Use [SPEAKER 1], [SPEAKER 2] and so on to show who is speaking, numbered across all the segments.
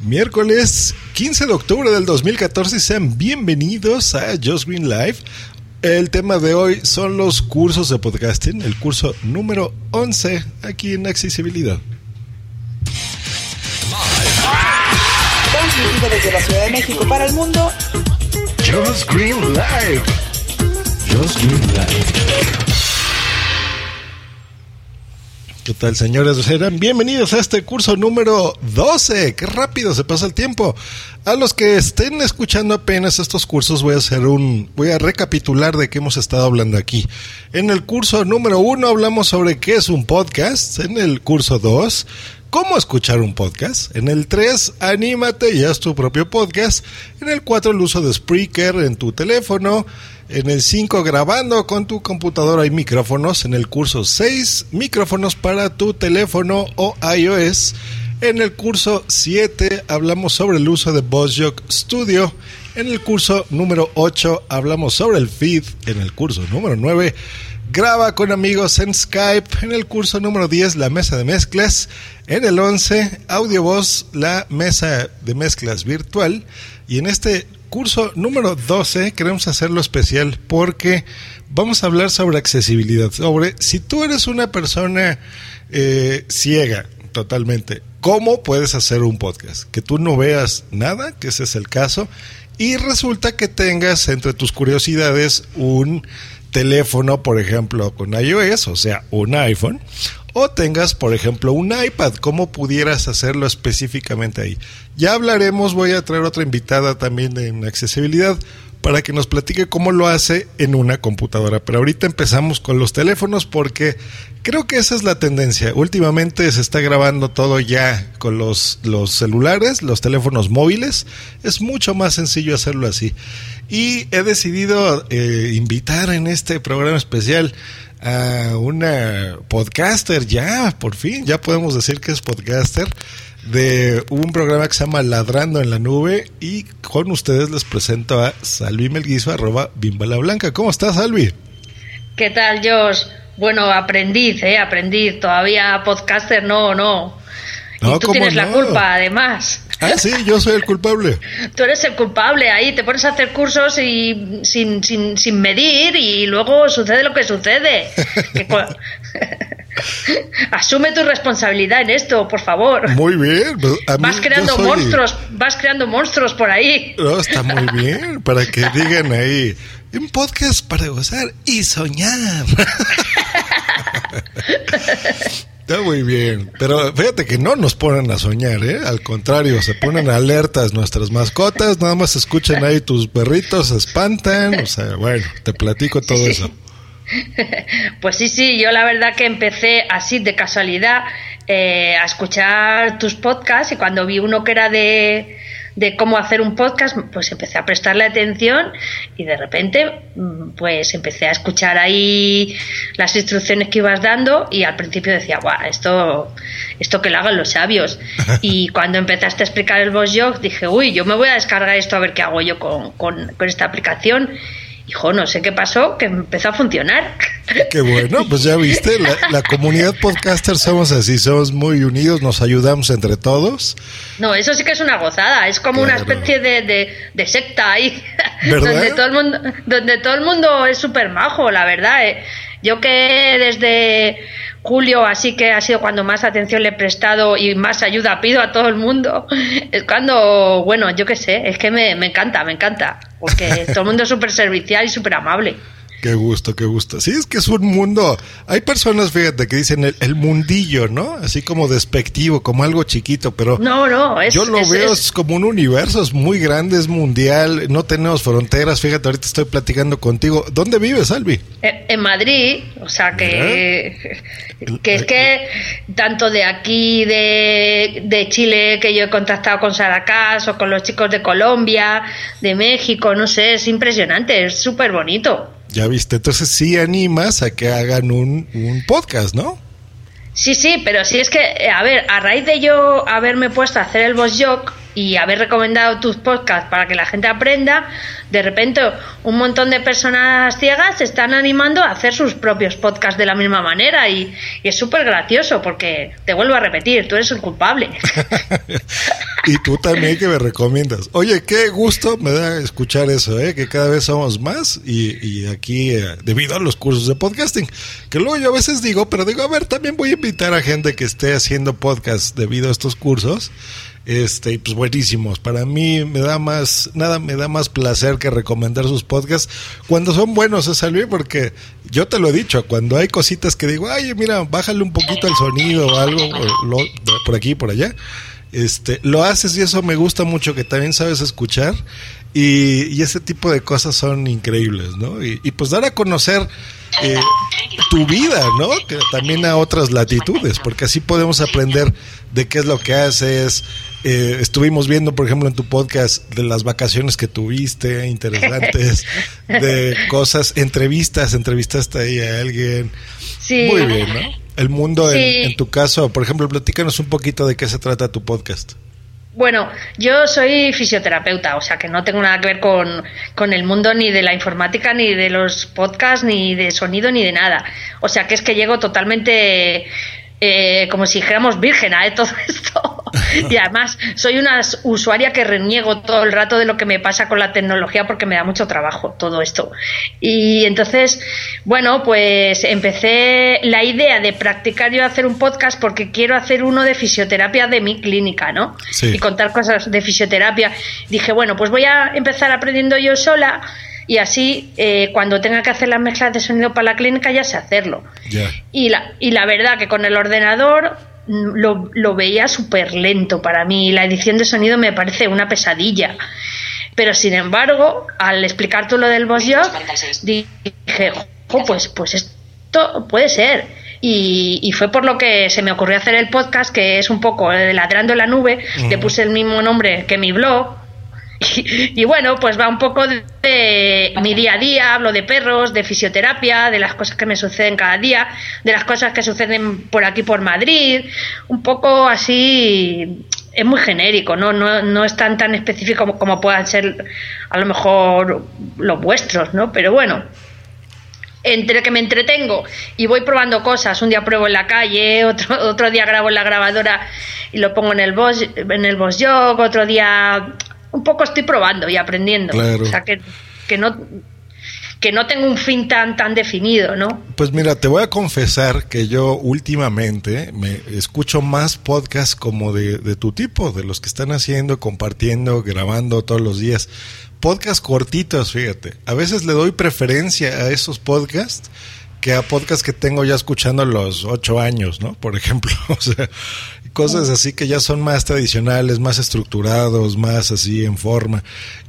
[SPEAKER 1] Miércoles 15 de octubre del 2014 y sean bienvenidos a Just Green Live. El tema de hoy son los cursos de podcasting, el curso número 11 aquí en Accesibilidad.
[SPEAKER 2] Desde la Ciudad de México para el mundo.
[SPEAKER 1] Green Live. Just Green Live. ¿Qué tal, señores? Serán bienvenidos a este curso número 12. Qué rápido se pasa el tiempo. A los que estén escuchando apenas estos cursos, voy a hacer un. Voy a recapitular de qué hemos estado hablando aquí. En el curso número 1 hablamos sobre qué es un podcast. En el curso 2, cómo escuchar un podcast. En el 3, anímate y haz tu propio podcast. En el 4, el uso de Spreaker en tu teléfono. En el 5, grabando con tu computadora y micrófonos. En el curso 6, micrófonos para tu teléfono o iOS. En el curso 7 hablamos sobre el uso de VozJock Studio. En el curso número 8 hablamos sobre el feed. En el curso número 9 graba con amigos en Skype. En el curso número 10 la mesa de mezclas. En el 11 audio voz la mesa de mezclas virtual. Y en este curso número 12 queremos hacerlo especial porque vamos a hablar sobre accesibilidad, sobre si tú eres una persona eh, ciega totalmente, ¿cómo puedes hacer un podcast? Que tú no veas nada, que ese es el caso, y resulta que tengas entre tus curiosidades un teléfono, por ejemplo, con iOS, o sea, un iPhone, o tengas, por ejemplo, un iPad, ¿cómo pudieras hacerlo específicamente ahí? Ya hablaremos, voy a traer otra invitada también en accesibilidad para que nos platique cómo lo hace en una computadora. Pero ahorita empezamos con los teléfonos porque creo que esa es la tendencia. Últimamente se está grabando todo ya con los, los celulares, los teléfonos móviles. Es mucho más sencillo hacerlo así. Y he decidido eh, invitar en este programa especial a una podcaster ya, por fin, ya podemos decir que es podcaster de un programa que se llama Ladrando en la Nube y con ustedes les presento a Salvi Melguizo, arroba Bimbala Blanca. ¿Cómo estás, Salvi?
[SPEAKER 3] ¿Qué tal, Josh? Bueno, aprendiz, ¿eh? Aprendiz. Todavía podcaster no, no.
[SPEAKER 1] No,
[SPEAKER 3] y tú
[SPEAKER 1] ¿cómo
[SPEAKER 3] tienes la culpa, además.
[SPEAKER 1] Ah, sí, yo soy el culpable.
[SPEAKER 3] Tú eres el culpable ahí, te pones a hacer cursos y sin, sin, sin medir y luego sucede lo que sucede. Que Asume tu responsabilidad en esto, por favor.
[SPEAKER 1] Muy bien.
[SPEAKER 3] Vas creando
[SPEAKER 1] soy-
[SPEAKER 3] monstruos, vas creando monstruos por ahí.
[SPEAKER 1] No, está muy bien, para que digan ahí, un podcast para gozar y soñar. Está muy bien, pero fíjate que no nos ponen a soñar, ¿eh? Al contrario, se ponen alertas nuestras mascotas, nada más escuchan ahí tus perritos, se espantan, o sea, bueno, te platico todo
[SPEAKER 3] Sí.
[SPEAKER 1] eso.
[SPEAKER 3] Pues sí, sí, yo la verdad que empecé así de casualidad eh, a escuchar tus podcasts y cuando vi uno que era de, de cómo hacer un podcast, pues empecé a prestarle atención y de repente mm, pues empecé a escuchar ahí las instrucciones que ibas dando y al principio decía, guau, esto, esto que lo hagan los sabios. y cuando empezaste a explicar el Boss Jog dije, uy, yo me voy a descargar esto a ver qué hago yo con, con, con esta aplicación hijo, no sé qué pasó, que empezó a funcionar.
[SPEAKER 1] Qué bueno, pues ya viste, la, comunidad podcaster somos así, somos muy unidos, nos ayudamos entre todos.
[SPEAKER 3] No, eso sí que es una gozada, es como una especie de, de, secta ahí, donde todo el mundo, donde todo el mundo es súper majo, la verdad. Eh. Yo que desde julio, así que ha sido cuando más atención le he prestado y más ayuda pido a todo el mundo. Es cuando, bueno, yo qué sé, es que me, me encanta, me encanta, porque todo el mundo es súper servicial y súper amable.
[SPEAKER 1] Qué gusto, qué gusto. Sí, es que es un mundo. Hay personas, fíjate, que dicen el, mundillo, ¿no? Así como despectivo, como algo chiquito, pero.
[SPEAKER 3] No, no,
[SPEAKER 1] es, Yo lo veo es, como un universo, es muy grande, es mundial, no tenemos fronteras. Fíjate, ahorita estoy platicando contigo. ¿Dónde vives, Albi?
[SPEAKER 3] Eh, en Madrid, o sea que. Que es que tanto de aquí, de, de Chile, que yo he contactado con Saracás o con los chicos de Colombia, de México, no sé, es impresionante, es súper bonito.
[SPEAKER 1] Ya viste, entonces sí animas a que hagan un, un podcast, ¿no?
[SPEAKER 3] Sí, sí, pero sí es que, eh, a ver, a raíz de yo haberme puesto a hacer el boss joke y haber recomendado tus podcasts para que la gente aprenda, de repente un montón de personas ciegas se están animando a hacer sus propios podcasts de la misma manera y, es súper gracioso porque te vuelvo a repetir, tú eres el culpable.
[SPEAKER 1] y tú también que me recomiendas. Oye, qué gusto me da escuchar eso, ¿eh? que cada vez somos más y, y aquí eh, debido a los cursos de podcasting, que luego yo a veces digo, pero digo, a ver, también voy a invitar a gente que esté haciendo podcast debido a estos cursos este, pues buenísimos. Para mí me da más, nada me da más placer que recomendar sus podcasts cuando son buenos, ¿eh, Salvi? Porque yo te lo he dicho, cuando hay cositas que digo, ay, mira, bájale un poquito el sonido o algo, por aquí, por allá. Este, lo haces y eso me gusta mucho, que también sabes escuchar. Y, ese tipo de cosas son increíbles, ¿no? Y, y pues dar a conocer eh, tu vida, ¿no? Que también a otras latitudes, porque así podemos aprender de qué es lo que haces. Eh, estuvimos viendo, por ejemplo, en tu podcast de las vacaciones que tuviste, interesantes, de cosas, entrevistas, entrevistaste ahí a alguien.
[SPEAKER 3] Sí.
[SPEAKER 1] Muy bien, ¿no? El mundo, en, en tu caso, por ejemplo, platícanos un poquito de qué se trata tu podcast.
[SPEAKER 3] Bueno, yo soy fisioterapeuta, o sea que no tengo nada que ver con, con, el mundo ni de la informática, ni de los podcasts, ni de sonido, ni de nada. O sea que es que llego totalmente eh, como si dijéramos virgen a todo esto. y además soy una usuaria que reniego todo el rato de lo que me pasa con la tecnología porque me da mucho trabajo todo esto. Y entonces, bueno, pues empecé la idea de practicar yo hacer un podcast porque quiero hacer uno de fisioterapia de mi clínica, ¿no? Y contar cosas de fisioterapia. Dije, bueno, pues voy a empezar aprendiendo yo sola y así eh, cuando tenga que hacer las mezclas de sonido para la clínica ya sé hacerlo. Y, la, y la verdad que con el ordenador lo, lo veía súper lento para mí. La edición de sonido me parece una pesadilla. Pero sin embargo, al explicar tú lo del Boss Job, dije, pues, pues esto puede ser. Y, y, fue por lo que se me ocurrió hacer el podcast, que es un poco ladrando en la nube. Le puse el mismo nombre que mi blog, y, bueno, pues va un poco de, mi día a día, hablo de perros, de fisioterapia, de las cosas que me suceden cada día, de las cosas que suceden por aquí por Madrid, un poco así, es muy genérico, no, no, no es tan tan específico como, como puedan ser a lo mejor los vuestros, ¿no? Pero bueno, entre que me entretengo y voy probando cosas, un día pruebo en la calle, otro, otro día grabo en la grabadora y lo pongo en el boss, en el boss jog, otro día un poco estoy probando y aprendiendo. O sea, que, que no que no tengo un fin tan tan definido, ¿no?
[SPEAKER 1] Pues mira, te voy a confesar que yo últimamente me escucho más podcasts como de, de tu tipo, de los que están haciendo, compartiendo, grabando todos los días. Podcasts cortitos, fíjate. A veces le doy preferencia a esos podcasts que a podcasts que tengo ya escuchando a los ocho años, ¿no? Por ejemplo, o sea, cosas así que ya son más tradicionales, más estructurados, más así en forma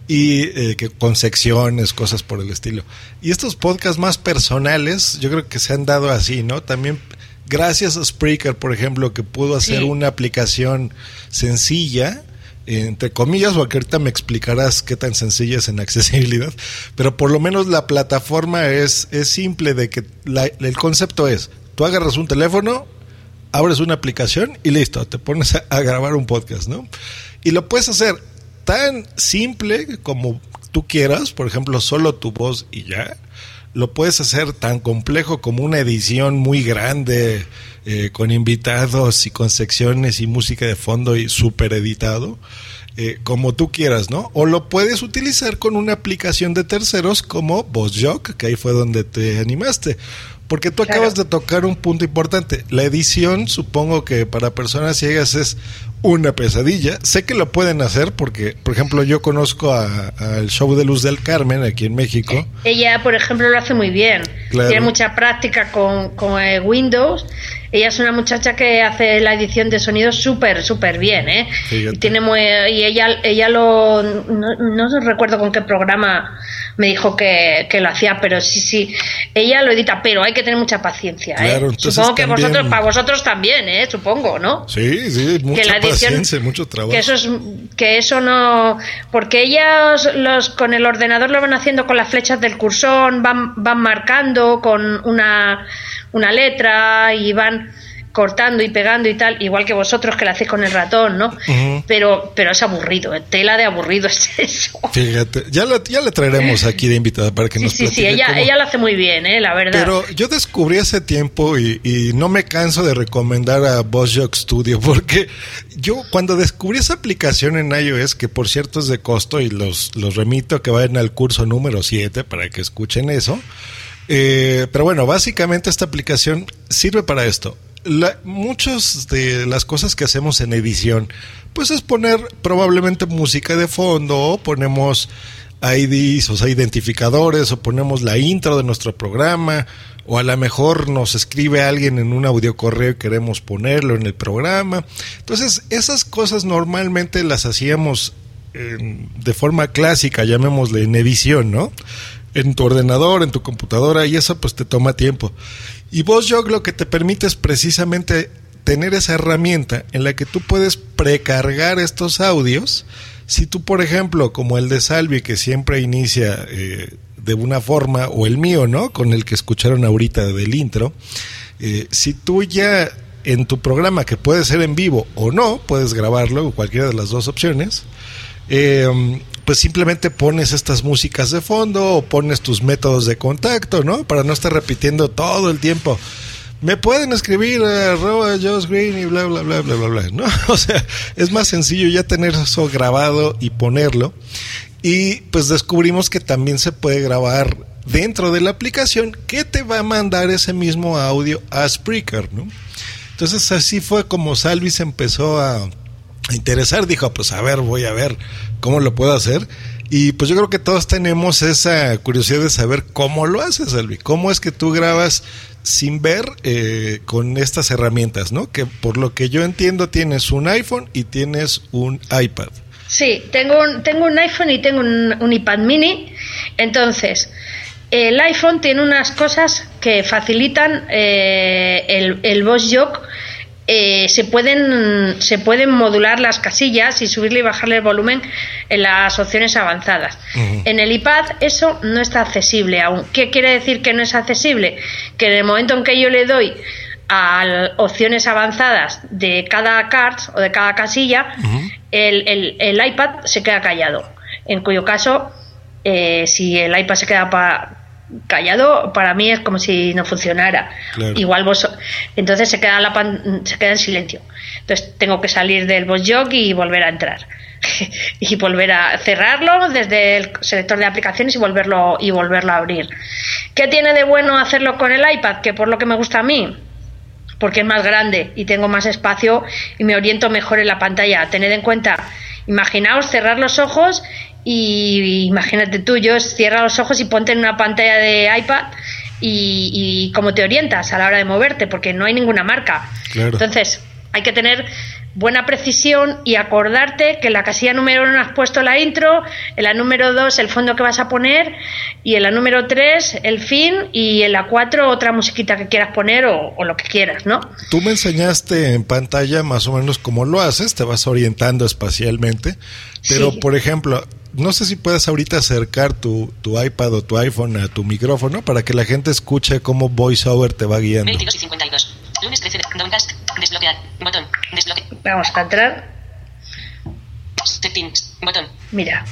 [SPEAKER 1] y eh, que con secciones, cosas por el estilo. Y estos podcasts más personales, yo creo que se han dado así, ¿no? También gracias a Spreaker, por ejemplo, que pudo hacer una aplicación sencilla entre comillas, o que ahorita me explicarás qué tan sencilla es en accesibilidad, pero por lo menos la plataforma es, es simple de que el concepto es, tú agarras un teléfono, abres una aplicación y listo, te pones a, grabar un podcast, ¿no? Y lo puedes hacer tan simple como tú quieras, por ejemplo, solo tu voz y ya. Lo puedes hacer tan complejo como una edición muy grande, eh, con invitados y con secciones y música de fondo y súper editado. Eh, como tú quieras, ¿no? O lo puedes utilizar con una aplicación de terceros como VozJock, que ahí fue donde te animaste. Porque tú acabas de tocar un punto importante. La edición, supongo que para personas ciegas es una pesadilla. Sé que lo pueden hacer porque, por ejemplo, yo conozco al show de Luz del Carmen aquí en México.
[SPEAKER 3] Ella, por ejemplo, lo hace muy bien. Tiene mucha práctica con, con eh, Windows ella es una muchacha que hace la edición de sonido súper, súper bien, ¿eh? Y, tiene muy, y ella, ella lo. No, no, recuerdo con qué programa me dijo que, que, lo hacía, pero sí, sí. Ella lo edita, pero hay que tener mucha paciencia, ¿eh? Supongo que vosotros, para vosotros también, ¿eh? Supongo, ¿no?
[SPEAKER 1] Sí, sí, mucha paciencia, mucho trabajo.
[SPEAKER 3] Que eso, es, que eso no. Porque ellas los, con el ordenador lo van haciendo con las flechas del cursor, van, van marcando con una una letra y van cortando y pegando y tal, igual que vosotros que lo hacéis con el ratón, ¿no? Pero pero es aburrido, ¿eh? tela de aburrido es eso.
[SPEAKER 1] Fíjate, ya, ya le traeremos aquí de invitada para que nos
[SPEAKER 3] Sí, sí, ella, ella lo hace muy bien, ¿eh? la verdad.
[SPEAKER 1] Pero yo descubrí hace tiempo y, y no me canso de recomendar a BossJock Studio porque yo cuando descubrí esa aplicación en iOS, que por cierto es de costo y los, los remito a que vayan al curso número 7 para que escuchen eso, eh, pero bueno, básicamente esta aplicación sirve para esto. Muchas de las cosas que hacemos en edición, pues es poner probablemente música de fondo, o ponemos IDs, o sea, identificadores, o ponemos la intro de nuestro programa, o a lo mejor nos escribe alguien en un audio correo y queremos ponerlo en el programa. Entonces, esas cosas normalmente las hacíamos de forma clásica, llamémosle en edición, ¿no? en tu ordenador, en tu computadora, y eso pues te toma tiempo. Y VozJog lo que te permite es precisamente tener esa herramienta en la que tú puedes precargar estos audios. Si tú, por ejemplo, como el de Salvi, que siempre inicia eh, de una forma, o el mío, ¿no? Con el que escucharon ahorita del intro, eh, si tú ya en tu programa, que puede ser en vivo o no, puedes grabarlo, cualquiera de las dos opciones, eh, pues simplemente pones estas músicas de fondo o pones tus métodos de contacto, ¿no? Para no estar repitiendo todo el tiempo. Me pueden escribir a Josh Green y bla, bla, bla, bla, bla, bla, ¿no? O sea, es más sencillo ya tener eso grabado y ponerlo. Y pues descubrimos que también se puede grabar dentro de la aplicación que te va a mandar ese mismo audio a Spreaker, ¿no? Entonces así fue como Salvis empezó a interesar, dijo, pues a ver, voy a ver cómo lo puedo hacer. Y pues yo creo que todos tenemos esa curiosidad de saber cómo lo haces, Elvi. ¿Cómo es que tú grabas sin ver eh, con estas herramientas, no? Que por lo que yo entiendo tienes un iPhone y tienes un iPad.
[SPEAKER 3] Sí, tengo un, tengo un iPhone y tengo un, iPad mini. Entonces, el iPhone tiene unas cosas que facilitan eh, el, el Boss Jock eh, se, pueden, se pueden modular las casillas y subirle y bajarle el volumen en las opciones avanzadas. En el iPad eso no está accesible aún. ¿Qué quiere decir que no es accesible? Que en el momento en que yo le doy a opciones avanzadas de cada card o de cada casilla, el, el, iPad se queda callado. En cuyo caso, eh, si el iPad se queda callado para mí es como si no funcionara. Igual vos entonces se queda la se queda en silencio. Entonces tengo que salir del voz jog y volver a entrar. Y volver a cerrarlo desde el selector de aplicaciones y volverlo y volverlo a abrir. Qué tiene de bueno hacerlo con el iPad que por lo que me gusta a mí porque es más grande y tengo más espacio y me oriento mejor en la pantalla. Tened en cuenta imaginaos cerrar los ojos y imagínate tú, yo cierra los ojos y ponte en una pantalla de iPad y, cómo te orientas a la hora de moverte, porque no hay ninguna marca. Entonces, hay que tener buena precisión y acordarte que en la casilla número uno has puesto la intro, en la número dos el fondo que vas a poner y en la número tres el fin y en la cuatro otra musiquita que quieras poner o, o lo que quieras, ¿no?
[SPEAKER 1] Tú me enseñaste en pantalla más o menos cómo lo haces, te vas orientando espacialmente, pero
[SPEAKER 3] Sí.
[SPEAKER 1] por ejemplo, no sé si puedes ahorita acercar tu, tu iPad o tu iPhone a tu micrófono para que la gente escuche cómo VoiceOver te va guiando.
[SPEAKER 4] 22 y 52. Lunes 13 de Downcast. Desbloquear. Botón. Desbloquear.
[SPEAKER 3] Vamos a entrar.
[SPEAKER 4] Settings. Botón.
[SPEAKER 3] Mira,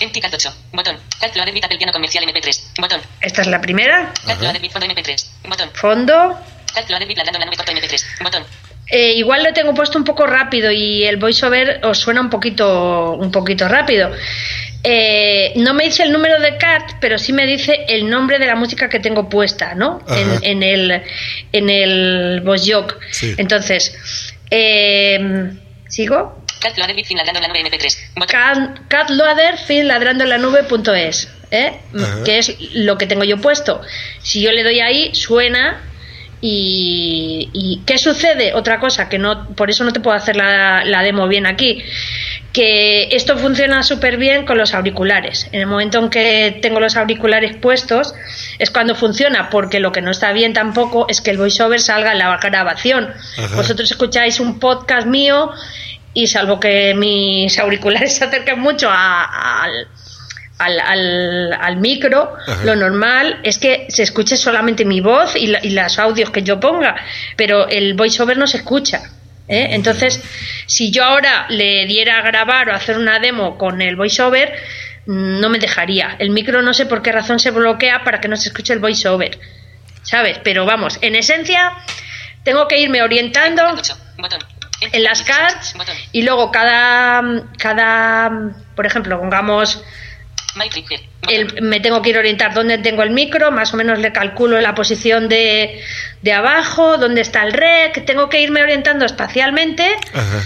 [SPEAKER 4] Empty Cat 8. Botón. Cat Loader Bit Apple Piano Comercial MP3. Botón.
[SPEAKER 3] esta es la primera.
[SPEAKER 4] Fondo MP3. Botón.
[SPEAKER 3] Fondo.
[SPEAKER 4] Cat Loader Bit Ladrando en la nube corto MP3. Botón.
[SPEAKER 3] Eh, igual lo tengo puesto un poco rápido y el voiceover os suena un poquito, un poquito rápido. Eh, no me dice el número de CAT, pero sí me dice el nombre de la música que tengo puesta, ¿no? En, en el en el voice jog.
[SPEAKER 1] Sí.
[SPEAKER 3] Entonces, eh, ¿sigo?
[SPEAKER 4] Cat Loader Fin Ladrando en la nube MP3. Botón.
[SPEAKER 3] Cat, cat loader fin ladrando en la nube.es, ¿eh? Que es lo que tengo yo puesto. Si yo le doy ahí, suena. Y, y ¿qué sucede? Otra cosa que no, por eso no te puedo hacer la, la demo bien aquí. Que esto funciona súper bien con los auriculares. En el momento en que tengo los auriculares puestos, es cuando funciona, porque lo que no está bien tampoco es que el voiceover salga en la grabación.
[SPEAKER 1] Ajá.
[SPEAKER 3] Vosotros escucháis un podcast mío y salvo que mis auriculares se acerquen mucho a- al, al, al- al micro,
[SPEAKER 1] Ajá.
[SPEAKER 3] lo normal es que se escuche solamente mi voz y, la- y los audios que yo ponga, pero el voiceover no se escucha. ¿Eh? Entonces, si yo ahora le diera a grabar o hacer una demo con el voiceover, mm, no me dejaría. El micro no sé por qué razón se bloquea para que no se escuche el voiceover. ¿Sabes? Pero vamos, en esencia, tengo que irme orientando
[SPEAKER 4] Cat 8. Botón. Empty
[SPEAKER 3] en las cards y luego cada, cada por ejemplo, pongamos, El- me tengo que ir a orientar dónde tengo el micro, más o menos le calculo la posición de, de abajo, dónde está el rec, tengo que irme orientando espacialmente
[SPEAKER 1] Ajá.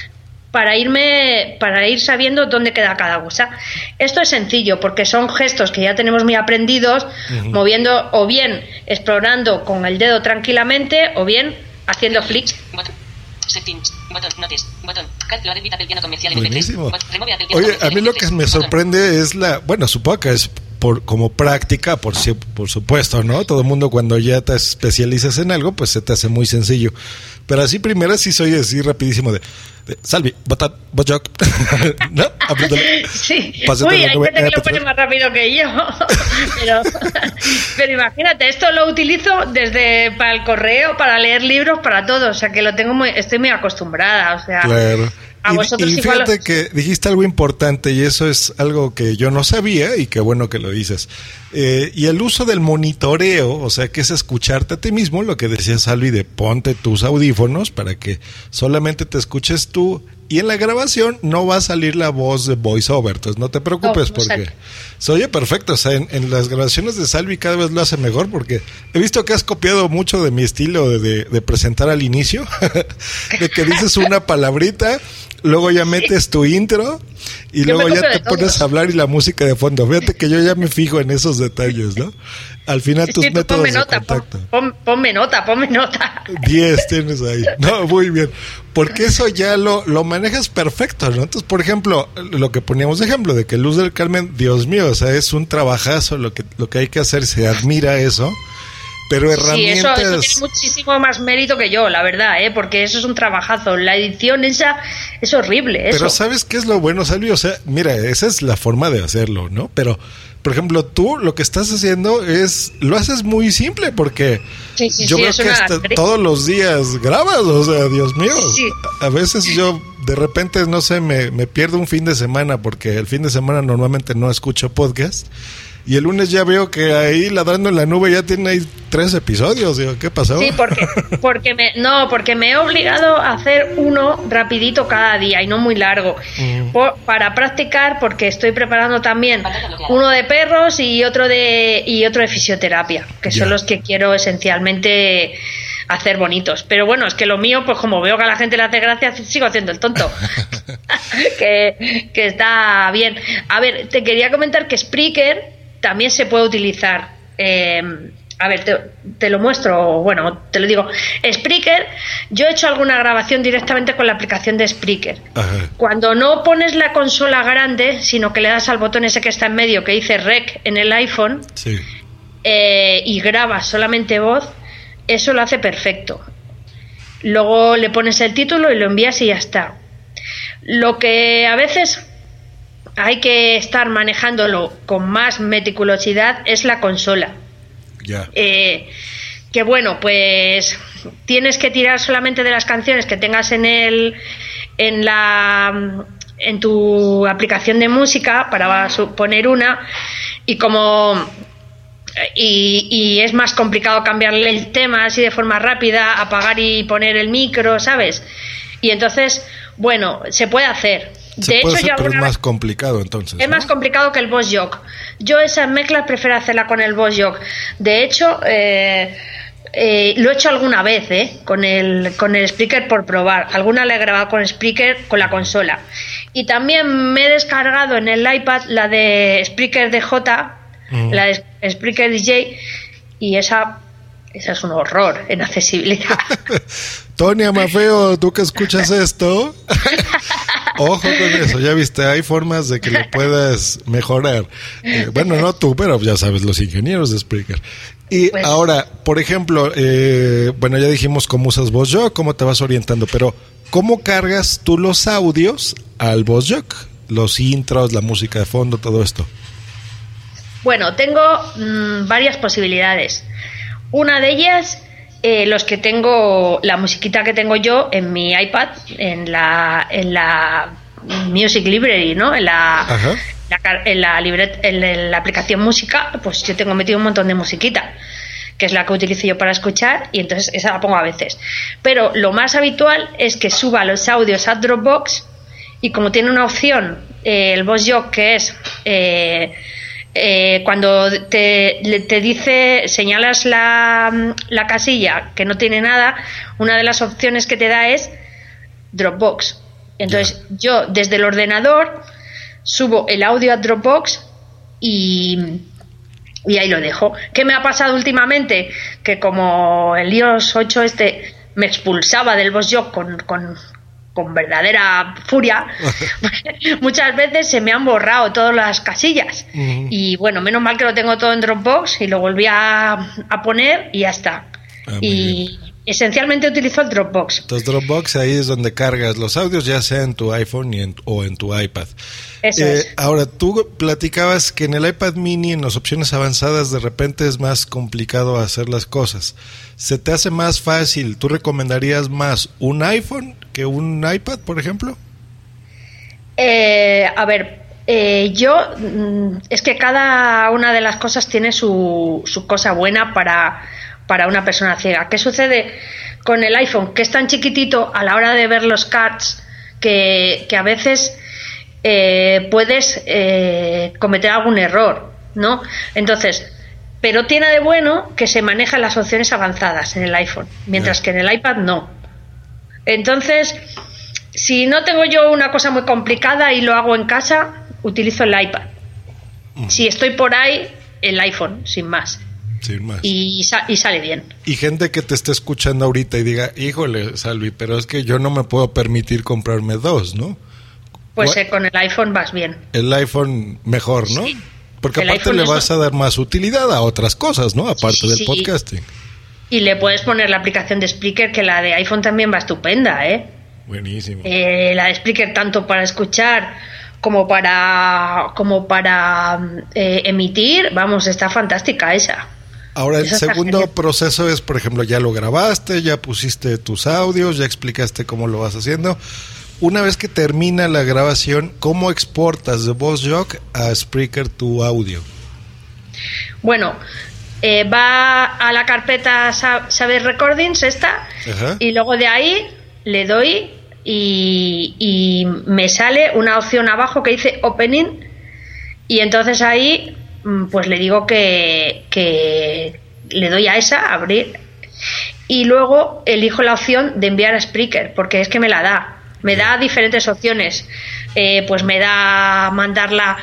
[SPEAKER 3] para irme para ir sabiendo dónde queda cada cosa. Esto es sencillo porque son gestos que ya tenemos muy aprendidos, moviendo o bien explorando con el dedo tranquilamente o bien haciendo.
[SPEAKER 4] Settings. Botón. Notes. Botón. Cat Loader Bit Apple Piano Comercial MP3.
[SPEAKER 1] Buenísimo.
[SPEAKER 4] Bot- Remove Apple Piano
[SPEAKER 1] Oye, a mí lo que
[SPEAKER 4] MP3.
[SPEAKER 1] me sorprende es la, bueno, supongo que es por como práctica, por si- por supuesto, ¿no? Todo el mundo cuando ya te especializas en algo, pues se te hace muy sencillo. Pero así primero sí soy así rapidísimo de, de Salvi, bojoc, ¿no?
[SPEAKER 3] Sí,
[SPEAKER 1] Pásate
[SPEAKER 3] uy, hay gente que lo
[SPEAKER 1] MP3.
[SPEAKER 3] pone más rápido que yo. pero, pero imagínate, esto lo utilizo desde para el correo, para leer libros, para todo. O sea que lo tengo muy, estoy muy acostumbrada. O sea,
[SPEAKER 1] Claro.
[SPEAKER 3] A
[SPEAKER 1] Y-
[SPEAKER 3] vosotros
[SPEAKER 1] y,
[SPEAKER 3] igual.
[SPEAKER 1] fíjate que dijiste algo importante y eso es algo que yo no sabía y qué bueno que lo dices. Eh, y el uso del monitoreo, o sea, que es escucharte a ti mismo, lo que decía Salvi de ponte tus audífonos para que solamente te escuches tú y en la grabación no va a salir la voz de voiceover, entonces no te preocupes
[SPEAKER 3] No, no
[SPEAKER 1] porque
[SPEAKER 3] sale.
[SPEAKER 1] se oye perfecto, o sea, en, en las grabaciones de Salvi cada vez lo hace mejor porque he visto que has copiado mucho de mi estilo de, de- de presentar al inicio, de que dices una palabrita, luego ya metes tu intro y
[SPEAKER 3] Yo
[SPEAKER 1] luego ya te pones a hablar y la música de fondo. Fíjate que yo ya me fijo en esos detalles, ¿no? Al final tus
[SPEAKER 3] sí,
[SPEAKER 1] métodos
[SPEAKER 3] ponme
[SPEAKER 1] de
[SPEAKER 3] nota, pon-
[SPEAKER 1] contacto.
[SPEAKER 3] pon- ponme nota, ponme nota.
[SPEAKER 1] 10 tienes ahí. No, muy bien. Porque eso ya lo, lo manejas perfecto, ¿no? Entonces, por ejemplo, lo que poníamos de ejemplo, de que Luz del Carmen, Dios mío, o sea, es un trabajazo lo que, lo que hay que hacer, se admira eso. Pero
[SPEAKER 3] Sí, eso,
[SPEAKER 1] herramientas.
[SPEAKER 3] eso tiene muchísimo más mérito que yo, la verdad, ¿eh? porque eso es un trabajazo. La edición esa es horrible. Eso.
[SPEAKER 1] Pero ¿sabes qué es lo bueno, Salvi? O sea, mira, esa es la forma de hacerlo, ¿no? Pero, por ejemplo, tú lo que estás haciendo es, lo haces muy simple porque
[SPEAKER 3] Sí, sí,
[SPEAKER 1] yo
[SPEAKER 3] sí, es
[SPEAKER 1] que hasta todos los días grabas, o sea, Dios mío. A veces yo de repente, no sé, me, me pierdo un fin de semana porque el fin de semana normalmente no escucho podcast. Y el lunes ya veo que ahí ladrando en la nube ya tiene ahí tres episodios. Digo, ¿qué pasó?
[SPEAKER 3] Sí, porque, porque me, no, porque me he obligado a hacer uno rapidito cada día y no muy largo.
[SPEAKER 1] Mm.
[SPEAKER 3] Por- para practicar, porque estoy preparando también uno de perros y otro de, y otro de fisioterapia, que
[SPEAKER 1] Ya.
[SPEAKER 3] son los que quiero esencialmente hacer bonitos. Pero bueno, es que lo mío, pues como veo que a la gente le hace gracia, sigo haciendo el tonto. que, que está bien. A ver, te quería comentar que Spreaker también se puede utilizar. eh, a ver, te, te lo muestro, bueno, te lo digo. Spreaker, yo he hecho alguna grabación directamente con la aplicación de Spreaker.
[SPEAKER 1] Ajá.
[SPEAKER 3] Cuando no pones la consola grande, sino que le das al botón ese que está en medio que dice rec en el iPhone
[SPEAKER 1] Sí.
[SPEAKER 3] eh, y grabas solamente voz, eso lo hace perfecto. Luego le pones el título y lo envías y ya está. Lo que a veces hay que estar manejándolo con más meticulosidad es la consola.
[SPEAKER 1] Ya.
[SPEAKER 3] Eh, que bueno, pues tienes que tirar solamente de las canciones que tengas en el en la en tu aplicación de música para poner una y como y, y es más complicado cambiarle el tema así de forma rápida, apagar y poner el micro, ¿sabes? Y entonces, bueno, se puede hacer.
[SPEAKER 1] Se
[SPEAKER 3] de
[SPEAKER 1] puede
[SPEAKER 3] hecho,
[SPEAKER 1] hacer,
[SPEAKER 3] yo
[SPEAKER 1] pero es más complicado entonces.
[SPEAKER 3] es
[SPEAKER 1] ¿no?
[SPEAKER 3] más complicado que el Boss Jock. Yo esas mezclas prefiero hacerla con el Boss Jock. De hecho, eh, eh, lo he hecho alguna vez, ¿eh? Con el, con el speaker por probar. Alguna la he grabado con speaker con la consola. Y también me he descargado en el iPad la de Spreaker DJ, la de Spreaker DJ, y esa, esa es un horror en accesibilidad.
[SPEAKER 1] Tonia Mafeo, tú que escuchas esto, ojo con eso, ya viste, hay formas de que lo puedas mejorar. Eh, bueno, no tú, pero ya sabes, los ingenieros de Spreaker. Y
[SPEAKER 3] Pues-
[SPEAKER 1] ahora, por ejemplo, eh, bueno, ya dijimos cómo usas VozJock, cómo te vas orientando, pero ¿cómo cargas tú los audios al VozJock? Los intros, la música de fondo, todo esto.
[SPEAKER 3] Bueno, tengo mm, varias posibilidades. Una de ellas, eh, los que tengo, la musiquita que tengo yo en mi iPad, en la, en la Music Library, ¿no? En la, la en la, libret- en la aplicación música, pues yo tengo metido un montón de musiquita que es la que utilizo yo para escuchar y entonces esa la pongo a veces. Pero lo más habitual es que suba los audios a Dropbox y como tiene una opción, eh, el Boss Jock, que es eh, eh, cuando te, te dice, señalas la, la casilla que no tiene nada, una de las opciones que te da es Dropbox. Entonces yo desde el ordenador subo el audio a Dropbox y, y ahí lo dejo. ¿Qué me ha pasado últimamente? Que como el iOS 8 este me expulsaba del Boss Jock con, con, con verdadera furia, muchas veces se me han borrado todas las casillas. Y bueno, menos mal que lo tengo todo en Dropbox y lo volví a, a poner y ya está.
[SPEAKER 1] Ah,
[SPEAKER 3] y esencialmente utilizo el Dropbox.
[SPEAKER 1] Entonces Dropbox ahí es donde cargas los audios, ya sea en tu iPhone y en- o en tu iPad.
[SPEAKER 3] Eso
[SPEAKER 1] Eh,
[SPEAKER 3] es.
[SPEAKER 1] Ahora, tú platicabas que en el iPad mini, en las opciones avanzadas, de repente es más complicado hacer las cosas. ¿Se te hace más fácil? ¿Tú recomendarías más un iPhone que un iPad, por ejemplo?
[SPEAKER 3] Eh, a ver, eh, yo mm, es que cada una de las cosas tiene su, su cosa buena para, para una persona ciega. ¿Qué sucede con el iPhone? Que es tan chiquitito a la hora de ver los cards que, que a veces eh, puedes eh, cometer algún error, ¿no? Entonces, pero tiene de bueno que se manejan las opciones avanzadas en el iPhone, mientras que en el iPad no. Entonces, si no tengo yo una cosa muy complicada y lo hago en casa, utilizo el iPad. Si estoy por ahí, el iPhone, sin más.
[SPEAKER 1] Sin más.
[SPEAKER 3] Y, sa- y sale bien.
[SPEAKER 1] Y gente que te esté escuchando ahorita y diga, híjole, Salvi, pero es que yo no me puedo permitir comprarme dos, ¿no?
[SPEAKER 3] Pues eh, con el iPhone vas bien.
[SPEAKER 1] El iPhone mejor, ¿no? Porque
[SPEAKER 3] El
[SPEAKER 1] aparte le vas a dar más utilidad a otras cosas, ¿no? Aparte del
[SPEAKER 3] Sí.
[SPEAKER 1] podcasting.
[SPEAKER 3] Y le puedes poner la aplicación de Spreaker, que la de iPhone también va estupenda, ¿eh?
[SPEAKER 1] Buenísimo.
[SPEAKER 3] Eh, la de Spreaker tanto para escuchar como para como para eh, emitir, vamos, está fantástica esa.
[SPEAKER 1] Ahora, el segundo proceso es, por ejemplo, ya lo grabaste, ya pusiste tus audios, ya explicaste cómo lo vas haciendo. Una vez que termina la grabación, ¿cómo exportas de VozJock a Spreaker tu audio?
[SPEAKER 3] Bueno, eh, va a la carpeta Sa- Saber Recordings esta
[SPEAKER 1] Ajá.
[SPEAKER 3] y luego de ahí le doy y, y me sale una opción abajo que dice Opening y entonces ahí pues le digo que, que le doy a esa, abrir y luego elijo la opción de enviar a Spreaker porque es que me la da. Me da diferentes opciones. Eh, pues me da mandarla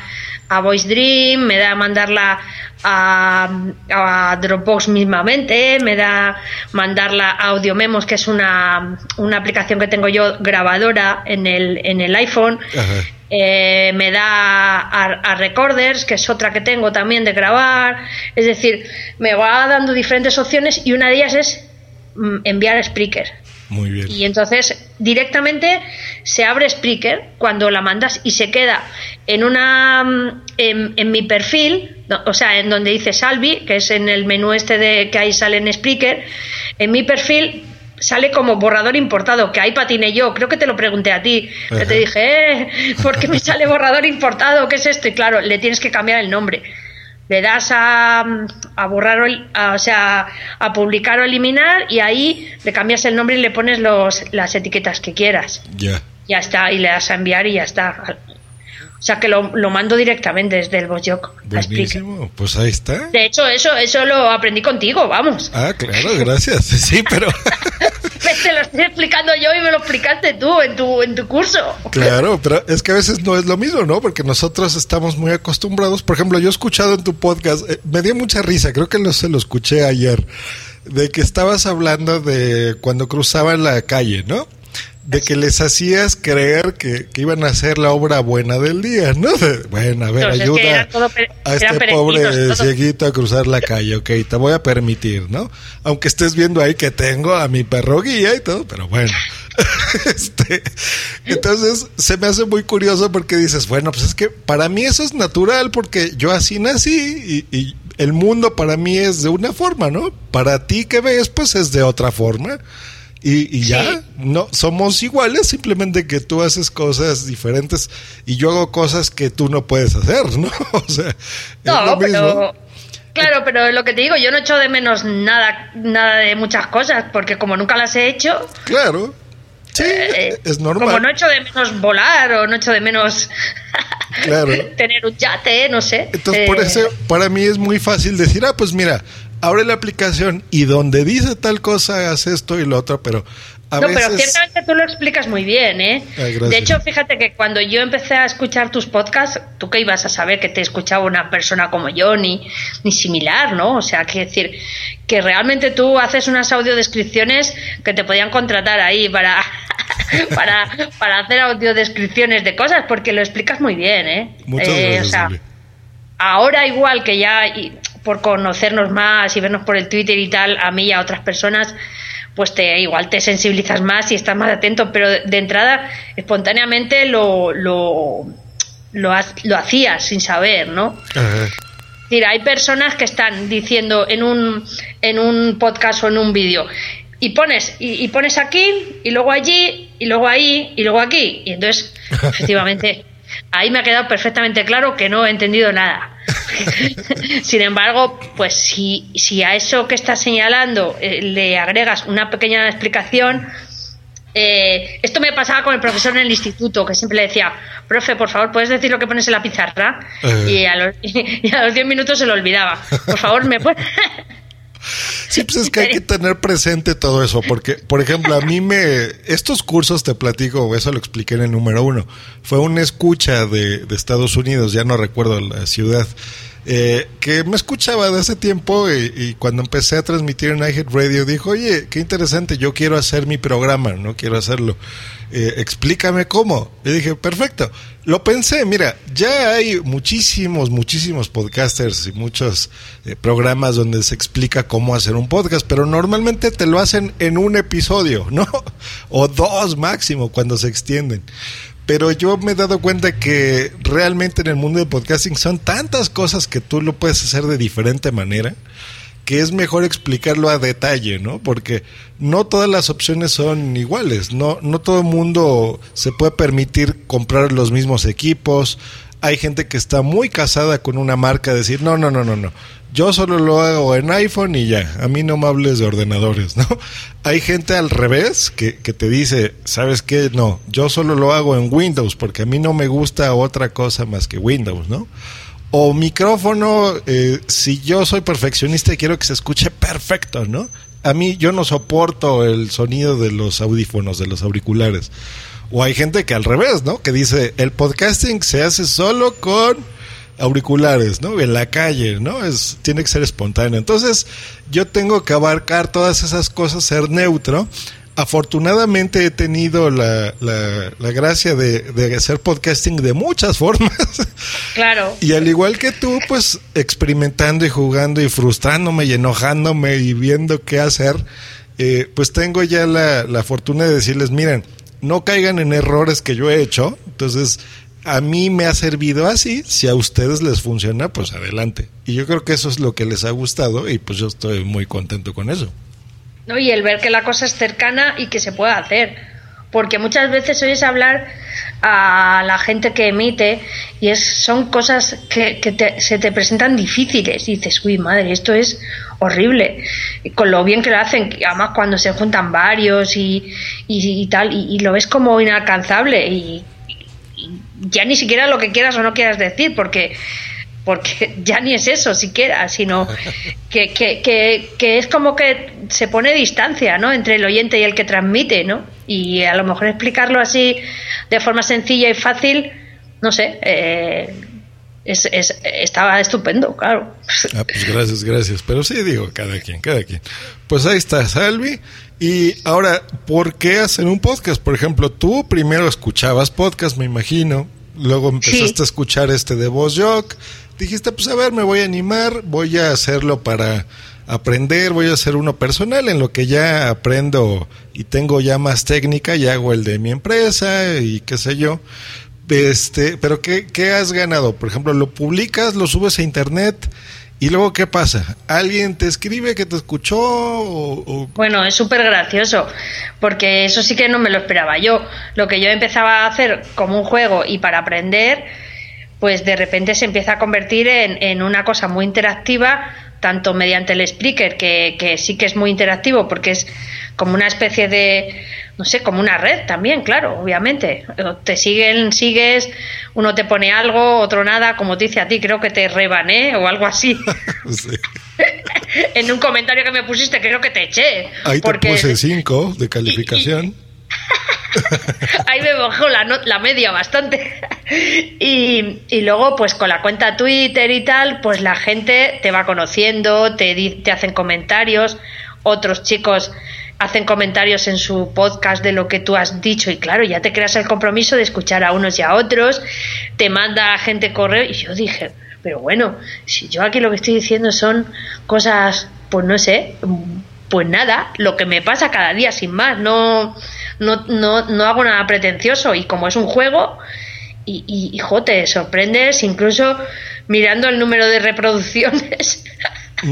[SPEAKER 3] a Voice Dream, me da mandarla a, a Dropbox mismamente, me da mandarla a Audio Memos, que es una, una aplicación que tengo yo grabadora en el, en el iPhone.
[SPEAKER 1] Ajá.
[SPEAKER 3] Eh, me da a, a Recorders, que es otra que tengo también de grabar. Es decir, me va dando diferentes opciones y una de ellas es mm, enviar a Spreaker.
[SPEAKER 1] Muy bien.
[SPEAKER 3] Y entonces directamente se abre Spreaker cuando la mandas y se queda en una mm, en, en mi perfil, no, o sea, en donde dice Salvi, que es en el menú este de que ahí sale en Spreaker, en mi perfil sale como borrador importado, que ahí patiné yo, creo que te lo pregunté a ti, que te dije, eh, ¿por qué me sale borrador importado? ¿Qué es esto? Y claro, le tienes que cambiar el nombre. Le das a, a borrar, a- o sea, a publicar o eliminar y ahí le cambias el nombre y le pones los, las etiquetas que quieras.
[SPEAKER 1] Ya.
[SPEAKER 3] Ya está, y le das a enviar y ya está. O sea que lo, lo mando directamente desde el Spreaker.
[SPEAKER 1] Buenísimo. Pues ahí está.
[SPEAKER 3] De hecho, eso, eso lo aprendí contigo, vamos.
[SPEAKER 1] Ah, claro, gracias. Sí, pero
[SPEAKER 3] Te lo estoy explicando yo y me lo explicaste tú en tu, en tu curso.
[SPEAKER 1] claro, pero es que a veces no es lo mismo, ¿no? Porque nosotros estamos muy acostumbrados. Por ejemplo, yo he escuchado en tu podcast, eh, me dio mucha risa, creo que lo, se lo escuché ayer, de que estabas hablando de cuando cruzaban la calle, ¿no? De que les hacías creer que, que iban a hacer la obra buena del día, ¿no? De, bueno, a ver,
[SPEAKER 3] Entonces,
[SPEAKER 1] ayuda
[SPEAKER 3] todo
[SPEAKER 1] a este pobre
[SPEAKER 3] todo.
[SPEAKER 1] cieguito a cruzar la calle, ok, te voy a permitir, ¿no? Aunque estés viendo ahí que tengo a mi perro guía y todo, pero bueno. este, entonces se me hace muy curioso porque dices, bueno, pues es que para mí eso es natural porque yo así nací y, y el mundo para mí es de una forma, ¿no? Para ti que ves, pues es de otra forma. Y, y ya,
[SPEAKER 3] Sí.
[SPEAKER 1] no, somos iguales, simplemente que tú haces cosas diferentes y yo hago cosas que tú no puedes hacer, ¿no? O sea, es
[SPEAKER 3] No,
[SPEAKER 1] lo mismo.
[SPEAKER 3] pero. Claro, pero lo que te digo, yo no echo de menos nada, nada de muchas cosas, porque como nunca las he hecho,
[SPEAKER 1] Claro. Sí,
[SPEAKER 3] eh,
[SPEAKER 1] es normal.
[SPEAKER 3] como no echo de menos volar o no echo de menos
[SPEAKER 1] Claro.
[SPEAKER 3] tener un yate, no sé.
[SPEAKER 1] Entonces, por
[SPEAKER 3] Eh,
[SPEAKER 1] eso, para mí es muy fácil decir, ah, pues mira, abre la aplicación y donde dice tal cosa, haz esto y lo otro, pero a
[SPEAKER 3] no,
[SPEAKER 1] veces...
[SPEAKER 3] pero ciertamente tú lo explicas muy bien, ¿eh?
[SPEAKER 1] Ay,
[SPEAKER 3] de hecho, fíjate que cuando yo empecé a escuchar tus podcasts, tú que ibas a saber que te escuchaba una persona como yo, ni, ni similar, ¿no? O sea, que decir, que realmente tú haces unas audiodescripciones que te podían contratar ahí para, para, para hacer audiodescripciones de cosas, porque lo explicas muy bien, ¿eh?
[SPEAKER 1] Muchas
[SPEAKER 3] Eh,
[SPEAKER 1] gracias,
[SPEAKER 3] o sea,
[SPEAKER 1] Silvia.
[SPEAKER 3] ahora igual que ya y por conocernos más y vernos por el Twitter y tal, a mí y a otras personas, pues te igual te sensibilizas más y estás más atento, pero de, entrada espontáneamente lo lo, lo, ha- lo hacías sin saber, ¿no?
[SPEAKER 1] Ajá.
[SPEAKER 3] Mira, hay personas que están diciendo en un, en un podcast o en un vídeo y pones y, y pones aquí y luego allí y luego ahí y luego aquí y entonces efectivamente ahí me ha quedado perfectamente claro que no he entendido nada. Sin embargo, pues si, si a eso que estás señalando eh, le agregas una pequeña explicación, eh, esto me pasaba con el profesor en el instituto, que siempre le decía, profe, por favor, ¿puedes decir lo que pones en la pizarra?
[SPEAKER 1] Eh.
[SPEAKER 3] Y, a los, y a los 10 minutos se lo olvidaba. Por favor, ¿me puedes...?
[SPEAKER 1] Sí, pues es que hay que tener presente todo eso, porque, por ejemplo, a mí me... Estos cursos, te platico, eso lo expliqué en el número uno, fue una escucha de, de Estados Unidos, ya no recuerdo la ciudad, eh, que me escuchaba de hace tiempo y, y cuando empecé a transmitir en iHead Radio dijo, oye, qué interesante, yo quiero hacer mi programa, no quiero hacerlo. Eh, explícame cómo. Le dije, perfecto. Lo pensé, mira, ya hay muchísimos, muchísimos podcasters y muchos eh, programas donde se explica cómo hacer un podcast, pero normalmente te lo hacen en un episodio, ¿no? O dos máximo cuando se extienden. Pero yo me he dado cuenta que realmente en el mundo del podcasting son tantas cosas que tú lo puedes hacer de diferente manera que es mejor explicarlo a detalle, ¿no? Porque no todas las opciones son iguales, no, no todo el mundo se puede permitir comprar los mismos equipos. Hay gente que está muy casada con una marca, decir, no, no, no, no, no. Yo solo lo hago en iPhone y ya, a mí no me hables de ordenadores, ¿no? Hay gente al revés que, que te dice, ¿sabes qué? No, yo solo lo hago en Windows porque a mí no me gusta otra cosa más que Windows, ¿no? O micrófono, eh, si yo soy perfeccionista y quiero que se escuche perfecto, ¿no? A mí yo no soporto el sonido de los audífonos, de los auriculares. O hay gente que al revés, ¿no? Que dice, el podcasting se hace solo con auriculares, ¿no? En la calle, ¿no? Es, tiene que ser espontáneo. Entonces, yo tengo que abarcar todas esas cosas, ser neutro. Afortunadamente he tenido la, la, la gracia de, de, hacer podcasting de muchas formas.
[SPEAKER 3] Claro.
[SPEAKER 1] Y al igual que tú, pues experimentando y jugando y frustrándome y enojándome y viendo qué hacer, eh, pues tengo ya la, la fortuna de decirles, miren, no caigan en errores que yo he hecho. Entonces, a mí me ha servido así. Si a ustedes les funciona, pues adelante. Y yo creo que eso es lo que les ha gustado y pues yo estoy muy contento con eso.
[SPEAKER 3] ¿No? Y el ver que la cosa es cercana y que se puede hacer. Porque muchas veces oyes hablar a la gente que emite y es, son cosas que, que te, se te presentan difíciles. Y dices, uy, madre, esto es horrible. Con lo bien que lo hacen, además cuando se juntan varios y, y, y tal, y, lo ves como inalcanzable. Y ya ni siquiera lo que quieras o no quieras decir, porque porque ya ni es eso siquiera, sino que, que, que, que, es como que se pone distancia ¿no? entre el oyente y el que transmite, ¿no? Y a lo mejor explicarlo así de forma sencilla y fácil, no sé, eh, es, es, estaba estupendo, claro.
[SPEAKER 1] Ah, pues gracias, gracias. Pero sí, digo, cada quien, cada quien. Pues ahí está, Salvi. Y ahora, ¿por qué hacer un podcast? Por ejemplo, tú primero escuchabas podcast, me imagino. Luego empezaste sí. a escuchar este de Voz Jock dijiste, pues a ver, me voy a animar, voy a hacerlo para aprender, voy a hacer uno personal en lo que ya aprendo y tengo ya más técnica y hago el de mi empresa y qué sé yo. Este, pero ¿qué, qué has ganado? Por ejemplo, lo publicas, lo subes a internet y luego ¿qué pasa? ¿Alguien te escribe que te escuchó?
[SPEAKER 3] Bueno, es súper gracioso, porque eso sí que no me lo esperaba yo. Lo que yo empezaba a hacer como un juego y para aprender pues de repente se empieza a convertir en, en una cosa muy interactiva, tanto mediante el speaker, que, que, sí que es muy interactivo, porque es como una especie de, no sé, como una red también, claro, obviamente. Te siguen, sigues, uno te pone algo, otro nada, como te dice a ti, creo que te rebané o algo así. sí. en un comentario que me pusiste, creo que te eché.
[SPEAKER 1] Ahí porque... te puse cinco de calificación.
[SPEAKER 3] Y, y... Ahí me bajó la, la media bastante. y, y, luego, pues con la cuenta Twitter y tal, pues la gente te va conociendo, te, te hacen comentarios, otros chicos hacen comentarios en su podcast de lo que tú has dicho. Y claro, ya te creas el compromiso de escuchar a unos y a otros, te manda gente correo. Y yo dije, pero bueno, si yo aquí lo que estoy diciendo son cosas, pues no sé, pues nada, lo que me pasa cada día sin más, no, no, no, no hago nada pretencioso y como es un juego y, y, y jo, te sorprendes incluso mirando el número de reproducciones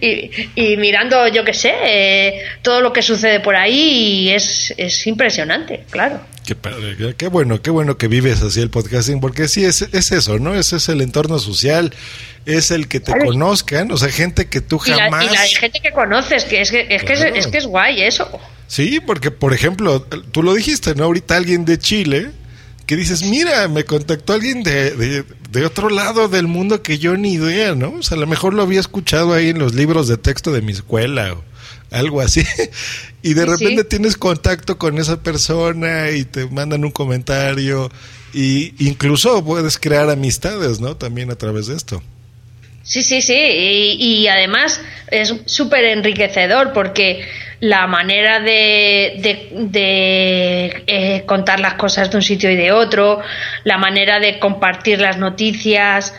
[SPEAKER 3] y, y, mirando, yo qué sé, eh, todo lo que sucede por ahí y es, es impresionante, claro.
[SPEAKER 1] Qué padre, qué bueno, qué bueno que vives así el podcasting, porque sí, es, es eso, ¿no? Ese es el entorno social, es el que te ¿Sabes? conozcan, o sea, gente que tú jamás...
[SPEAKER 3] Y la, y la gente que conoces, que es que es, claro. que es, es, que es guay eso.
[SPEAKER 1] Sí, porque, por ejemplo, tú lo dijiste, ¿no? Ahorita alguien de Chile que dices, mira, me contactó alguien de, de, de, otro lado del mundo que yo ni idea, ¿no? O sea, a lo mejor lo había escuchado ahí en los libros de texto de mi escuela o algo así. Y de sí, repente sí. tienes contacto con esa persona y te mandan un comentario y incluso puedes crear amistades, ¿no? También a través de esto.
[SPEAKER 3] Sí, sí, sí. Y, y además es súper enriquecedor porque la manera de, de, eh, contar las cosas de un sitio y de otro, la manera de compartir las noticias,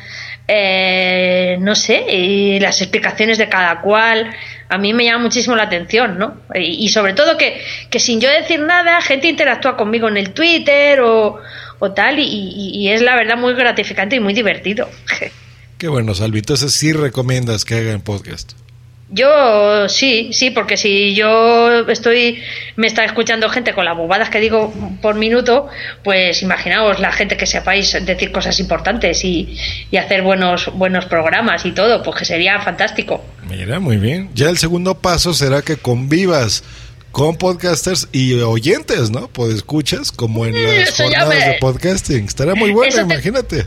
[SPEAKER 3] eh, no sé, y las explicaciones de cada cual, a mí me llama muchísimo la atención, ¿no? Y, sobre todo que, que, sin yo decir nada, gente interactúa conmigo en el Twitter o, o tal, y, es la verdad muy gratificante y muy divertido.
[SPEAKER 1] Qué bueno, Salvi. Entonces sí recomiendas que hagan podcast.
[SPEAKER 3] Yo sí, sí, porque si yo estoy, me está escuchando gente con las bobadas que digo por minuto, pues imaginaos la gente que sepáis decir cosas importantes y, y hacer buenos, buenos programas y todo, pues que sería fantástico.
[SPEAKER 1] Mira, muy bien. Ya el segundo paso será que convivas con podcasters y oyentes, ¿no? Pues escuchas como en las jornadas me... de podcasting. Estará muy bueno, te...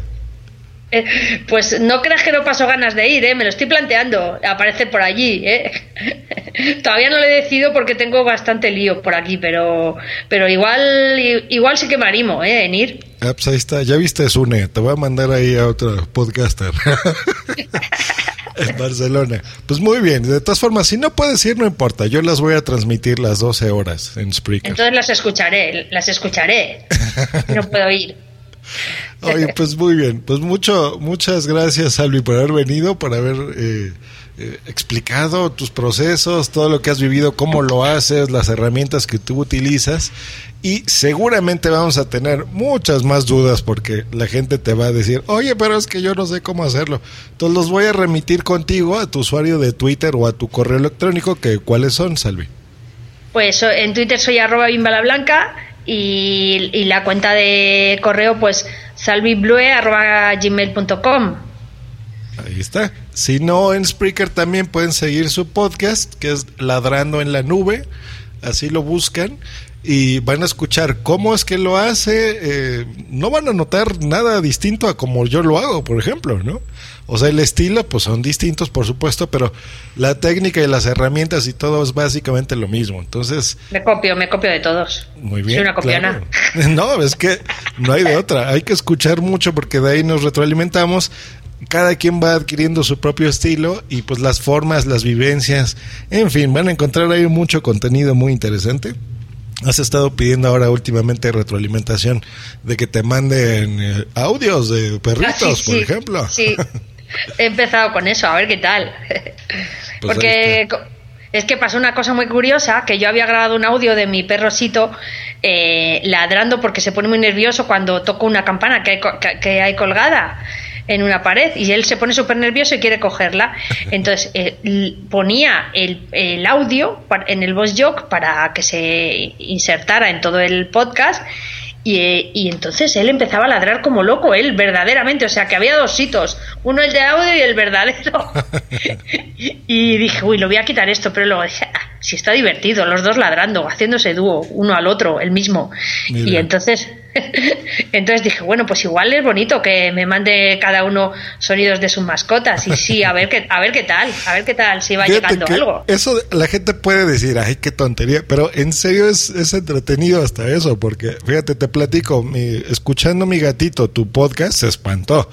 [SPEAKER 3] Eh, pues no creas que no paso ganas de ir, ¿eh? me lo estoy planteando, aparecer por allí. ¿eh? Todavía no lo he decidido porque tengo bastante lío por aquí, pero, pero igual, igual sí que me animo ¿eh? en ir.
[SPEAKER 1] Ah, pues ahí está, ya viste Sune, te voy a mandar ahí a otro podcaster. en Barcelona. Pues muy bien, de todas formas, si no puedes ir, no importa, yo las voy a transmitir las 12 horas en Spreaker.
[SPEAKER 3] Entonces las escucharé, las escucharé. no puedo ir.
[SPEAKER 1] Oye, pues muy bien, pues mucho, muchas gracias, Salvi, por haber venido, por haber eh, eh, explicado tus procesos, todo lo que has vivido, cómo lo haces, las herramientas que tú utilizas y seguramente vamos a tener muchas más dudas porque la gente te va a decir, oye, pero es que yo no sé cómo hacerlo. Entonces los voy a remitir contigo a tu usuario de Twitter o a tu correo electrónico, que ¿cuáles son, Salvi?
[SPEAKER 3] Pues en Twitter soy arroba bimbalablanca y la cuenta de correo pues salviblue.gmail.com
[SPEAKER 1] Ahí está. Si no, en Spreaker también pueden seguir su podcast, que es Ladrando en la Nube. Así lo buscan y van a escuchar cómo es que lo hace. Eh, no van a notar nada distinto a como yo lo hago, por ejemplo, ¿no? O sea, el estilo, pues son distintos, por supuesto, pero la técnica y las herramientas y todo es básicamente lo mismo. Entonces.
[SPEAKER 3] Me copio, me copio de todos.
[SPEAKER 1] Muy bien.
[SPEAKER 3] Soy una copiona.
[SPEAKER 1] No, es que no hay de otra. Hay que escuchar mucho porque de ahí nos retroalimentamos cada quien va adquiriendo su propio estilo y pues las formas, las vivencias, en fin, van a encontrar ahí mucho contenido muy interesante. Has estado pidiendo ahora últimamente retroalimentación de que te manden eh, audios de perritos,
[SPEAKER 3] Ah, sí,
[SPEAKER 1] por
[SPEAKER 3] sí,
[SPEAKER 1] ejemplo.
[SPEAKER 3] Sí, he empezado con eso, a ver qué tal.
[SPEAKER 1] Pues
[SPEAKER 3] Porque es que pasó una cosa muy curiosa, que yo había grabado un audio de mi perrosito eh, ladrando porque se pone muy nervioso cuando toco una campana que hay, que hay colgada en una pared y él se pone súper nervioso y quiere cogerla. Entonces eh, ponía el, el audio en el voice jog para que se insertara en todo el podcast y, eh, y entonces él empezaba a ladrar como loco, él verdaderamente, o sea que había dos hitos, uno el de audio y el verdadero. y dije, uy, lo voy a quitar esto, pero luego dije, ah, si está divertido, los dos ladrando, haciéndose dúo, uno al otro, el mismo. Y entonces, entonces dije, bueno, pues igual es bonito que me mande cada uno sonidos de sus mascotas y sí, a ver qué, a ver qué tal, a ver qué tal, si va
[SPEAKER 1] Fíjate
[SPEAKER 3] llegando algo.
[SPEAKER 1] Eso la gente puede decir, ay, qué tontería, pero en serio es, es entretenido hasta eso, porque fíjate, te platico, mi- escuchando mi gatito, tu podcast, se espantó.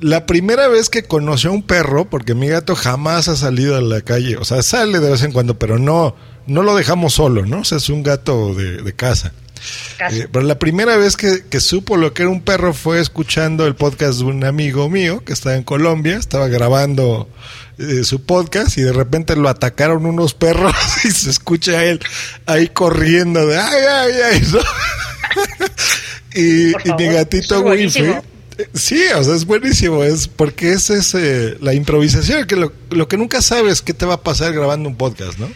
[SPEAKER 1] La primera vez que conoció a un perro, porque mi gato jamás ha salido a la calle, o sea, sale de vez en cuando, pero no, no lo dejamos solo, ¿no? O sea, es un gato de, de casa. Eh, pero la primera vez que, que supo lo que era un perro fue escuchando el podcast de un amigo mío que estaba en Colombia, estaba grabando eh, su podcast y de repente lo atacaron unos perros y se escucha a él ahí corriendo de ay, ay, ay. ¿no? y, mi gatito
[SPEAKER 3] es
[SPEAKER 1] Winfrey. eh, Sí, o sea, es buenísimo, es porque es ese, la improvisación, que lo, lo que nunca sabes qué te va a pasar grabando un podcast, ¿no?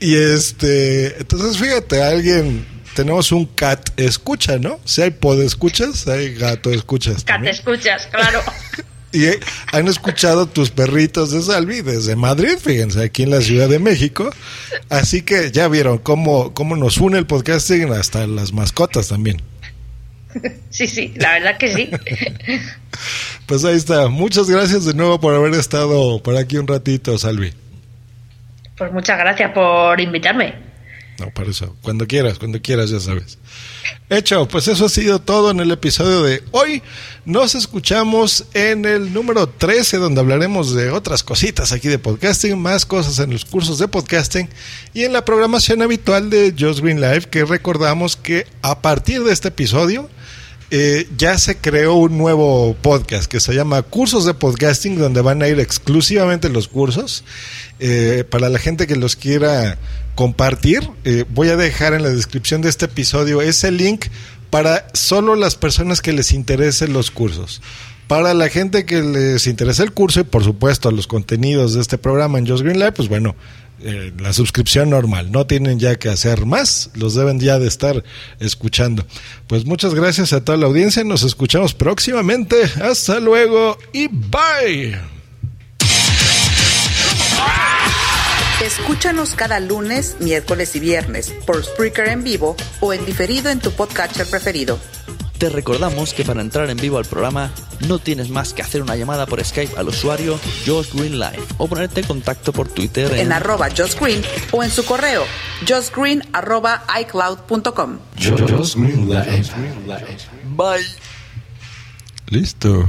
[SPEAKER 1] Y este, entonces fíjate, alguien, tenemos un cat escucha, ¿no? Si hay pod escuchas, hay gato escuchas.
[SPEAKER 3] Cat,
[SPEAKER 1] también.
[SPEAKER 3] escuchas, claro.
[SPEAKER 1] Y eh, han escuchado tus perritos de Salvi desde Madrid, fíjense, aquí en la Ciudad de México. Así que ya vieron cómo, cómo nos une el podcasting hasta las mascotas también.
[SPEAKER 3] Sí, sí, la verdad que sí.
[SPEAKER 1] Pues ahí está. Muchas gracias de nuevo por haber estado por aquí un ratito, Salvi.
[SPEAKER 3] Pues muchas gracias por invitarme.
[SPEAKER 1] No, para eso. Cuando quieras, cuando quieras, ya sabes. Hecho, pues eso ha sido todo en el episodio de hoy. Nos escuchamos en el número 13, donde hablaremos de otras cositas aquí de podcasting, más cosas en los cursos de podcasting y en la programación habitual de Just Green Live, que recordamos que a partir de este episodio eh, ya se creó un nuevo podcast que se llama Cursos de Podcasting, donde van a ir exclusivamente los cursos. Eh, para la gente que los quiera compartir, eh, voy a dejar en la descripción de este episodio ese link para solo las personas que les interesen los cursos. Para la gente que les interesa el curso y por supuesto los contenidos de este programa en Just Green Live, pues bueno, eh, la suscripción normal. No tienen ya que hacer más, los deben ya de estar escuchando. Pues muchas gracias a toda la audiencia, nos escuchamos próximamente. Hasta luego y bye.
[SPEAKER 2] Escúchanos cada lunes, miércoles y viernes por Spreaker en vivo o en diferido en tu podcatcher preferido.
[SPEAKER 5] Te recordamos que para entrar en vivo al programa no tienes más que hacer una llamada por Skype al usuario Josh Green Live o ponerte en contacto por Twitter
[SPEAKER 2] en, arroba Josh Green o en su correo joshgreen arroba icloud.com.
[SPEAKER 5] Bye.
[SPEAKER 1] Listo.